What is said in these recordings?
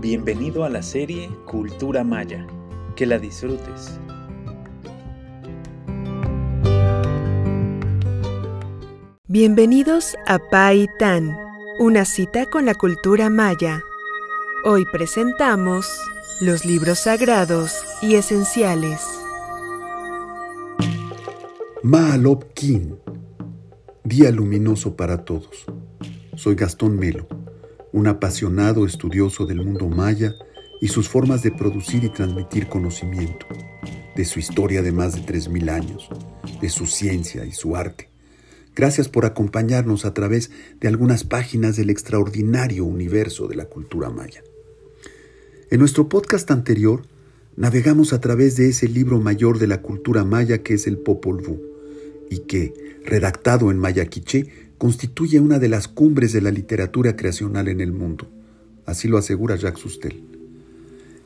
Bienvenido a la serie Cultura Maya. Que la disfrutes. Bienvenidos a Pai Tan, una cita con la cultura maya. Hoy presentamos los libros sagrados y esenciales. Maalop Kin, Día Luminoso para Todos. Soy Gastón Melo un apasionado estudioso del mundo maya y sus formas de producir y transmitir conocimiento, de su historia de más de 3.000 años, de su ciencia y su arte. Gracias por acompañarnos a través de algunas páginas del extraordinario universo de la cultura maya. En nuestro podcast anterior, navegamos a través de ese libro mayor de la cultura maya que es el Popol Vuh, y que, redactado en maya quiché, constituye una de las cumbres de la literatura creacional en el mundo. Así lo asegura Jacques Sustel.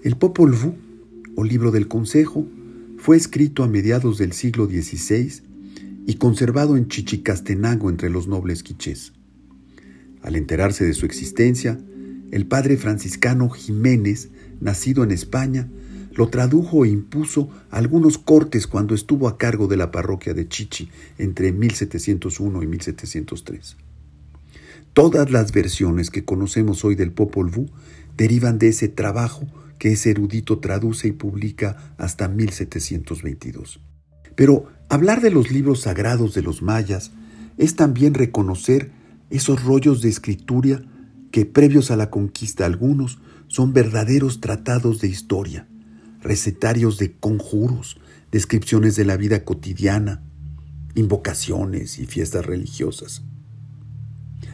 El Popol Vuh, o libro del Consejo, fue escrito a mediados del siglo XVI y conservado en Chichicastenango entre los nobles quichés. Al enterarse de su existencia, el padre franciscano Jiménez, nacido en España, lo tradujo e impuso algunos cortes cuando estuvo a cargo de la parroquia de Chichi entre 1701 y 1703. Todas las versiones que conocemos hoy del Popol Vuh derivan de ese trabajo que ese erudito traduce y publica hasta 1722. Pero hablar de los libros sagrados de los mayas es también reconocer esos rollos de escritura que previos a la conquista algunos son verdaderos tratados de historia, recetarios de conjuros, descripciones de la vida cotidiana, invocaciones y fiestas religiosas.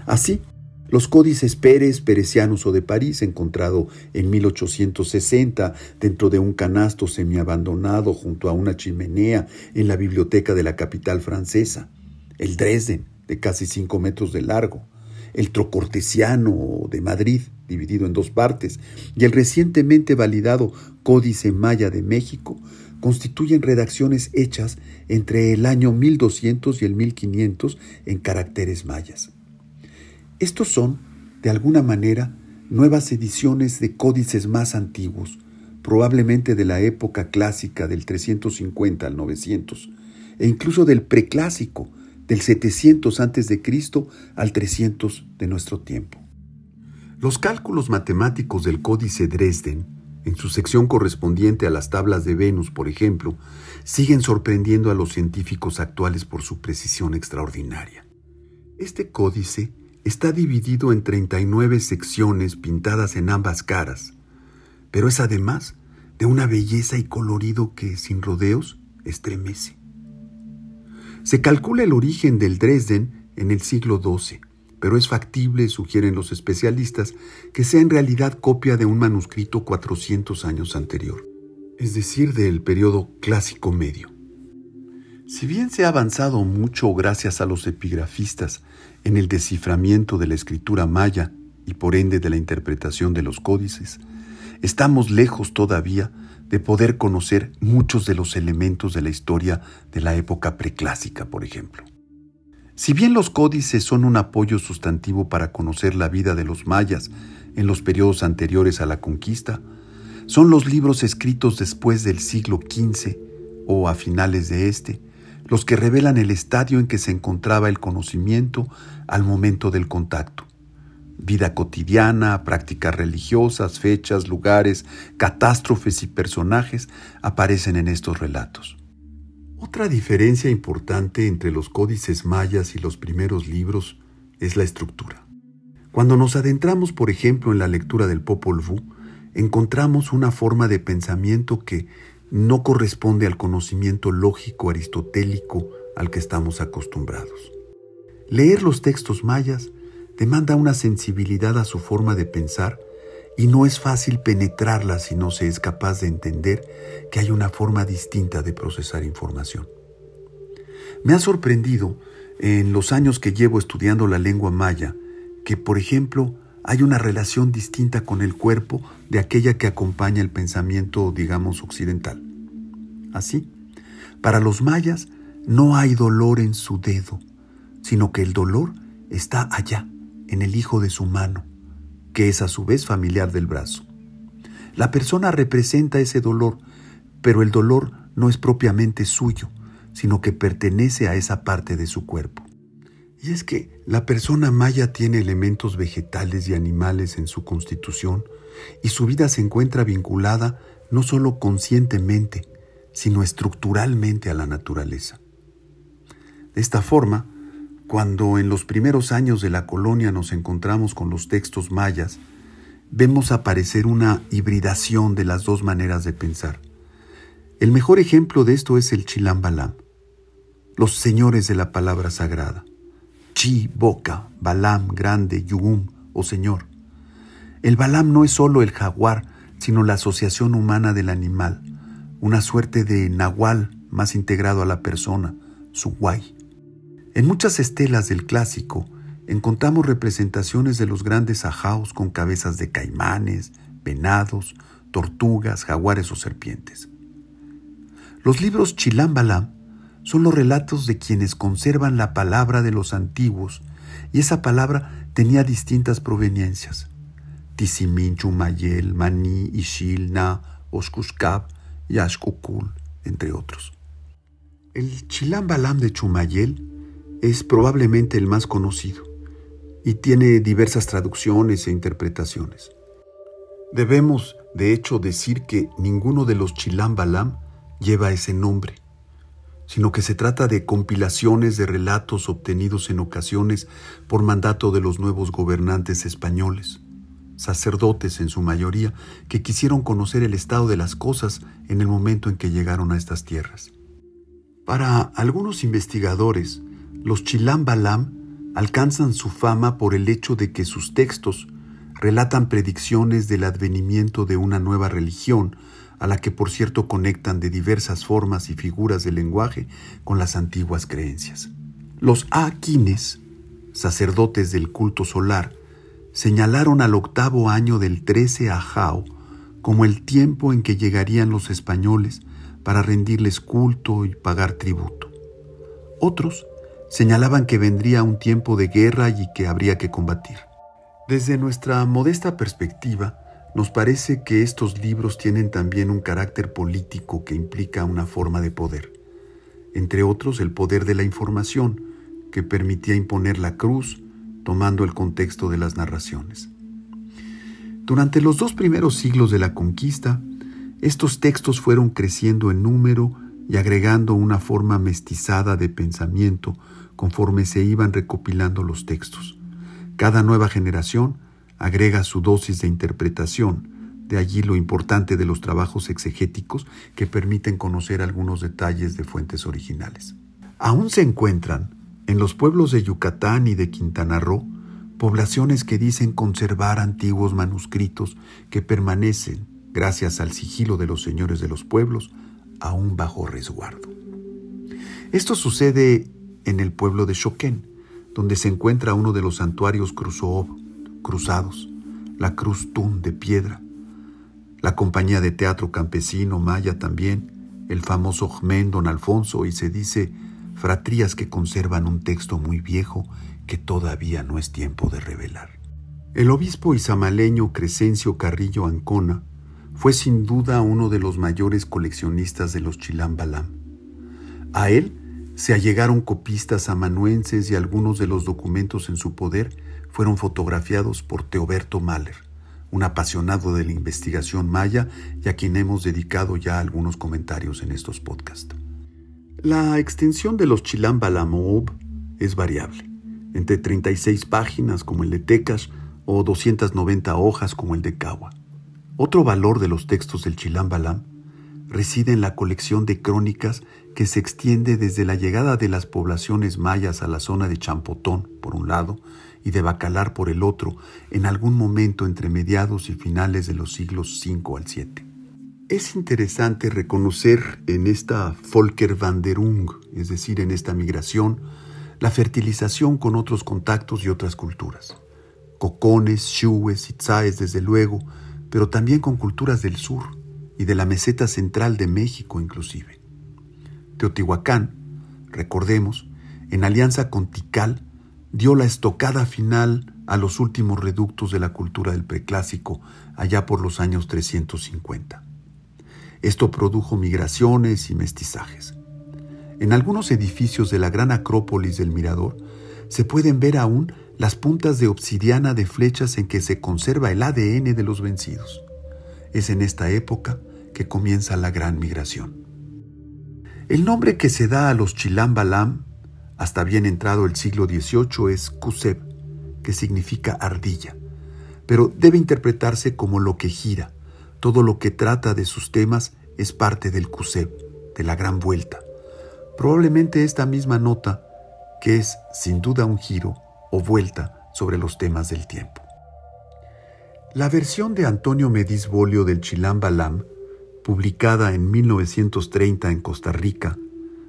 Así, los códices Pérez, perecianos o de París, encontrado en 1860 dentro de un canasto semiabandonado junto a una chimenea en la biblioteca de la capital francesa, el Dresden, de casi cinco metros de largo, el Trocortesiano de Madrid, dividido en dos partes, y el recientemente validado Códice Maya de México, constituyen redacciones hechas entre el año 1200 y el 1500 en caracteres mayas. Estos son, de alguna manera, nuevas ediciones de códices más antiguos, probablemente de la época clásica del 350 al 900, e incluso del preclásico, del 700 a.C. al 300 de nuestro tiempo. Los cálculos matemáticos del Códice Dresden, en su sección correspondiente a las tablas de Venus, por ejemplo, siguen sorprendiendo a los científicos actuales por su precisión extraordinaria. Este códice está dividido en 39 secciones pintadas en ambas caras, pero es además de una belleza y colorido que, sin rodeos, estremece. Se calcula el origen del Dresden en el siglo XII, pero es factible, sugieren los especialistas, que sea en realidad copia de un manuscrito 400 años anterior, es decir, del periodo clásico medio. Si bien se ha avanzado mucho gracias a los epigrafistas en el desciframiento de la escritura maya y por ende de la interpretación de los códices, estamos lejos todavía de poder conocer muchos de los elementos de la historia de la época preclásica, por ejemplo. Si bien los códices son un apoyo sustantivo para conocer la vida de los mayas en los periodos anteriores a la conquista, son los libros escritos después del siglo XV o a finales de este los que revelan el estadio en que se encontraba el conocimiento al momento del contacto vida cotidiana, prácticas religiosas, fechas, lugares, catástrofes y personajes aparecen en estos relatos. Otra diferencia importante entre los códices mayas y los primeros libros es la estructura. Cuando nos adentramos, por ejemplo, en la lectura del Popol Vuh, encontramos una forma de pensamiento que no corresponde al conocimiento lógico aristotélico al que estamos acostumbrados. Leer los textos mayas demanda una sensibilidad a su forma de pensar y no es fácil penetrarla si no se es capaz de entender que hay una forma distinta de procesar información. Me ha sorprendido en los años que llevo estudiando la lengua maya que, por ejemplo, hay una relación distinta con el cuerpo de aquella que acompaña el pensamiento, digamos, occidental. Así, para los mayas no hay dolor en su dedo, sino que el dolor está allá, en el hijo de su mano, que es a su vez familiar del brazo. La persona representa ese dolor, pero el dolor no es propiamente suyo, sino que pertenece a esa parte de su cuerpo. Y es que la persona maya tiene elementos vegetales y animales en su constitución y su vida se encuentra vinculada no solo conscientemente, sino estructuralmente a la naturaleza. De esta forma, cuando en los primeros años de la colonia nos encontramos con los textos mayas, vemos aparecer una hibridación de las dos maneras de pensar. El mejor ejemplo de esto es el Chilambalam, los señores de la palabra sagrada. Chi, boca, Balam, grande, Yugum o señor. El Balam no es solo el jaguar, sino la asociación humana del animal, una suerte de nahual más integrado a la persona, su guay. En muchas estelas del clásico encontramos representaciones de los grandes ajaos con cabezas de caimanes, venados, tortugas, jaguares o serpientes. Los libros Chilambalam son los relatos de quienes conservan la palabra de los antiguos, y esa palabra tenía distintas proveniencias. Tisimin, Chumayel, Maní, Ishil, Na, Oshkushkab y Ashkukul, entre otros. El Chilambalam de Chumayel es probablemente el más conocido y tiene diversas traducciones e interpretaciones. Debemos, de hecho, decir que ninguno de los Chilambalam lleva ese nombre, sino que se trata de compilaciones de relatos obtenidos en ocasiones por mandato de los nuevos gobernantes españoles sacerdotes en su mayoría, que quisieron conocer el estado de las cosas en el momento en que llegaron a estas tierras. Para algunos investigadores, los Chilam Balam alcanzan su fama por el hecho de que sus textos relatan predicciones del advenimiento de una nueva religión, a la que por cierto conectan de diversas formas y figuras del lenguaje con las antiguas creencias. Los Aquines, sacerdotes del culto solar, señalaron al octavo año del 13 Ajao como el tiempo en que llegarían los españoles para rendirles culto y pagar tributo. Otros señalaban que vendría un tiempo de guerra y que habría que combatir. Desde nuestra modesta perspectiva, nos parece que estos libros tienen también un carácter político que implica una forma de poder, entre otros el poder de la información, que permitía imponer la cruz, tomando el contexto de las narraciones. Durante los dos primeros siglos de la conquista, estos textos fueron creciendo en número y agregando una forma mestizada de pensamiento conforme se iban recopilando los textos. Cada nueva generación agrega su dosis de interpretación, de allí lo importante de los trabajos exegéticos que permiten conocer algunos detalles de fuentes originales. Aún se encuentran en los pueblos de Yucatán y de Quintana Roo, poblaciones que dicen conservar antiguos manuscritos que permanecen, gracias al sigilo de los señores de los pueblos, aún bajo resguardo. Esto sucede en el pueblo de Choquén, donde se encuentra uno de los santuarios cruzados, la Cruz Tún de piedra, la compañía de teatro campesino maya también, el famoso Jmén Don Alfonso, y se dice fratrías que conservan un texto muy viejo que todavía no es tiempo de revelar. El obispo isamaleño Crescencio Carrillo Ancona fue sin duda uno de los mayores coleccionistas de los Chilambalam. A él se allegaron copistas amanuenses y algunos de los documentos en su poder fueron fotografiados por Teoberto Mahler, un apasionado de la investigación maya y a quien hemos dedicado ya algunos comentarios en estos podcasts. La extensión de los Chilambalamoob es variable, entre 36 páginas como el de Tecas o 290 hojas como el de Kawa. Otro valor de los textos del Chilambalam reside en la colección de crónicas que se extiende desde la llegada de las poblaciones mayas a la zona de Champotón, por un lado, y de Bacalar por el otro, en algún momento entre mediados y finales de los siglos V al VII. Es interesante reconocer en esta Volkerwanderung, es decir, en esta migración, la fertilización con otros contactos y otras culturas. Cocones, shues, itzaes, desde luego, pero también con culturas del sur y de la meseta central de México inclusive. Teotihuacán, recordemos, en alianza con Tikal, dio la estocada final a los últimos reductos de la cultura del preclásico allá por los años 350. Esto produjo migraciones y mestizajes. En algunos edificios de la gran acrópolis del Mirador se pueden ver aún las puntas de obsidiana de flechas en que se conserva el ADN de los vencidos. Es en esta época que comienza la gran migración. El nombre que se da a los Chilam Balam, hasta bien entrado el siglo XVIII, es Kuseb, que significa ardilla, pero debe interpretarse como lo que gira. Todo lo que trata de sus temas es parte del Kuseb, de la gran vuelta. Probablemente esta misma nota, que es sin duda un giro o vuelta sobre los temas del tiempo. La versión de Antonio Medisbolio del Chilam Balam, publicada en 1930 en Costa Rica,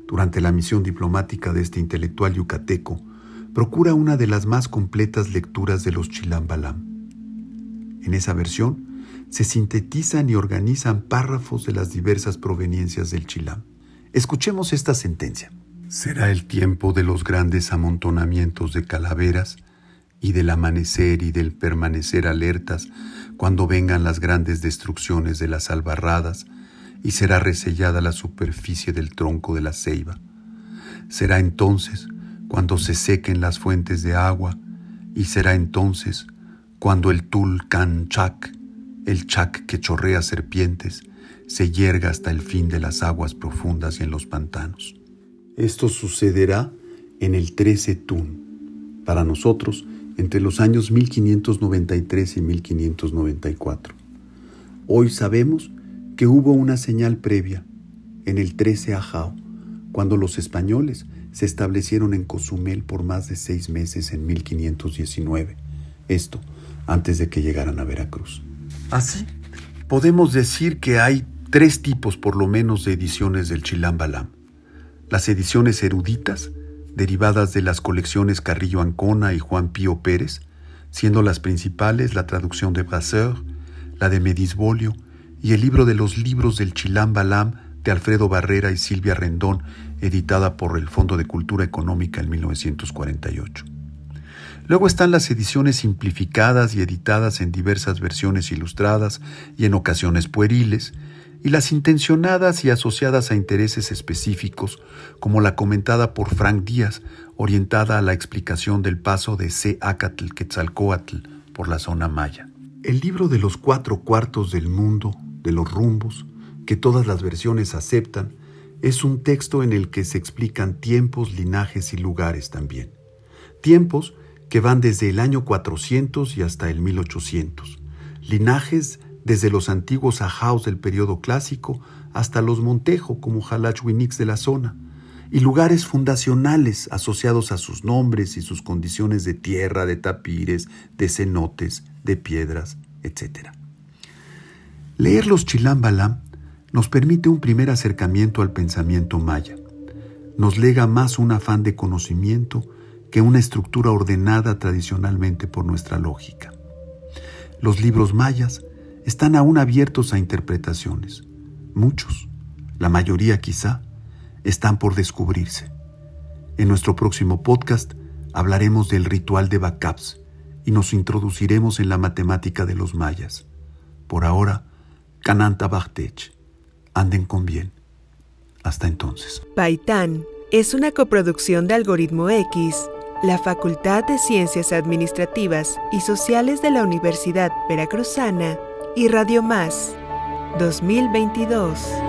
durante la misión diplomática de este intelectual yucateco, procura una de las más completas lecturas de los Chilam Balam. En esa versión se sintetizan y organizan párrafos de las diversas proveniencias del Chilam. Escuchemos esta sentencia. Será el tiempo de los grandes amontonamientos de calaveras y del amanecer y del permanecer alertas cuando vengan las grandes destrucciones de las albarradas y será resellada la superficie del tronco de la ceiba. Será entonces cuando se sequen las fuentes de agua y será entonces cuando el Tulkan Chak, el Chak que chorrea serpientes, se yerga hasta el fin de las aguas profundas y en los pantanos. Esto sucederá en el 13 Tun, para nosotros entre los años 1593 y 1594. Hoy sabemos que hubo una señal previa en el 13 Ajao, cuando los españoles se establecieron en Cozumel por más de seis meses en 1519. Esto antes de que llegaran a Veracruz. Así, podemos decir que hay tres tipos por lo menos de ediciones del Chilam Balam las ediciones eruditas, derivadas de las colecciones Carrillo Ancona y Juan Pío Pérez, siendo las principales la traducción de Brasseur, la de Medisbolio y el libro de los libros del Chilam Balam de Alfredo Barrera y Silvia Rendón, editada por el Fondo de Cultura Económica en 1948. Luego están las ediciones simplificadas y editadas en diversas versiones ilustradas y en ocasiones pueriles, y las intencionadas y asociadas a intereses específicos, como la comentada por Frank Díaz, orientada a la explicación del paso de Acatl Quetzalcoatl por la zona maya. El libro de los cuatro cuartos del mundo, de los rumbos, que todas las versiones aceptan, es un texto en el que se explican tiempos, linajes y lugares también. Tiempos que van desde el año 400 y hasta el 1800. Linajes desde los antiguos ajaos del periodo clásico hasta los Montejo como Jalachwinix de la zona, y lugares fundacionales asociados a sus nombres y sus condiciones de tierra, de tapires, de cenotes, de piedras, etc. Leer los Chilambalam nos permite un primer acercamiento al pensamiento maya. Nos lega más un afán de conocimiento que una estructura ordenada tradicionalmente por nuestra lógica. Los libros mayas están aún abiertos a interpretaciones. Muchos, la mayoría quizá, están por descubrirse. En nuestro próximo podcast hablaremos del ritual de backups y nos introduciremos en la matemática de los mayas. Por ahora, Kananta Bachtech. Anden con bien. Hasta entonces. Paitán es una coproducción de Algoritmo X, la Facultad de Ciencias Administrativas y Sociales de la Universidad Veracruzana y Radio Más 2022.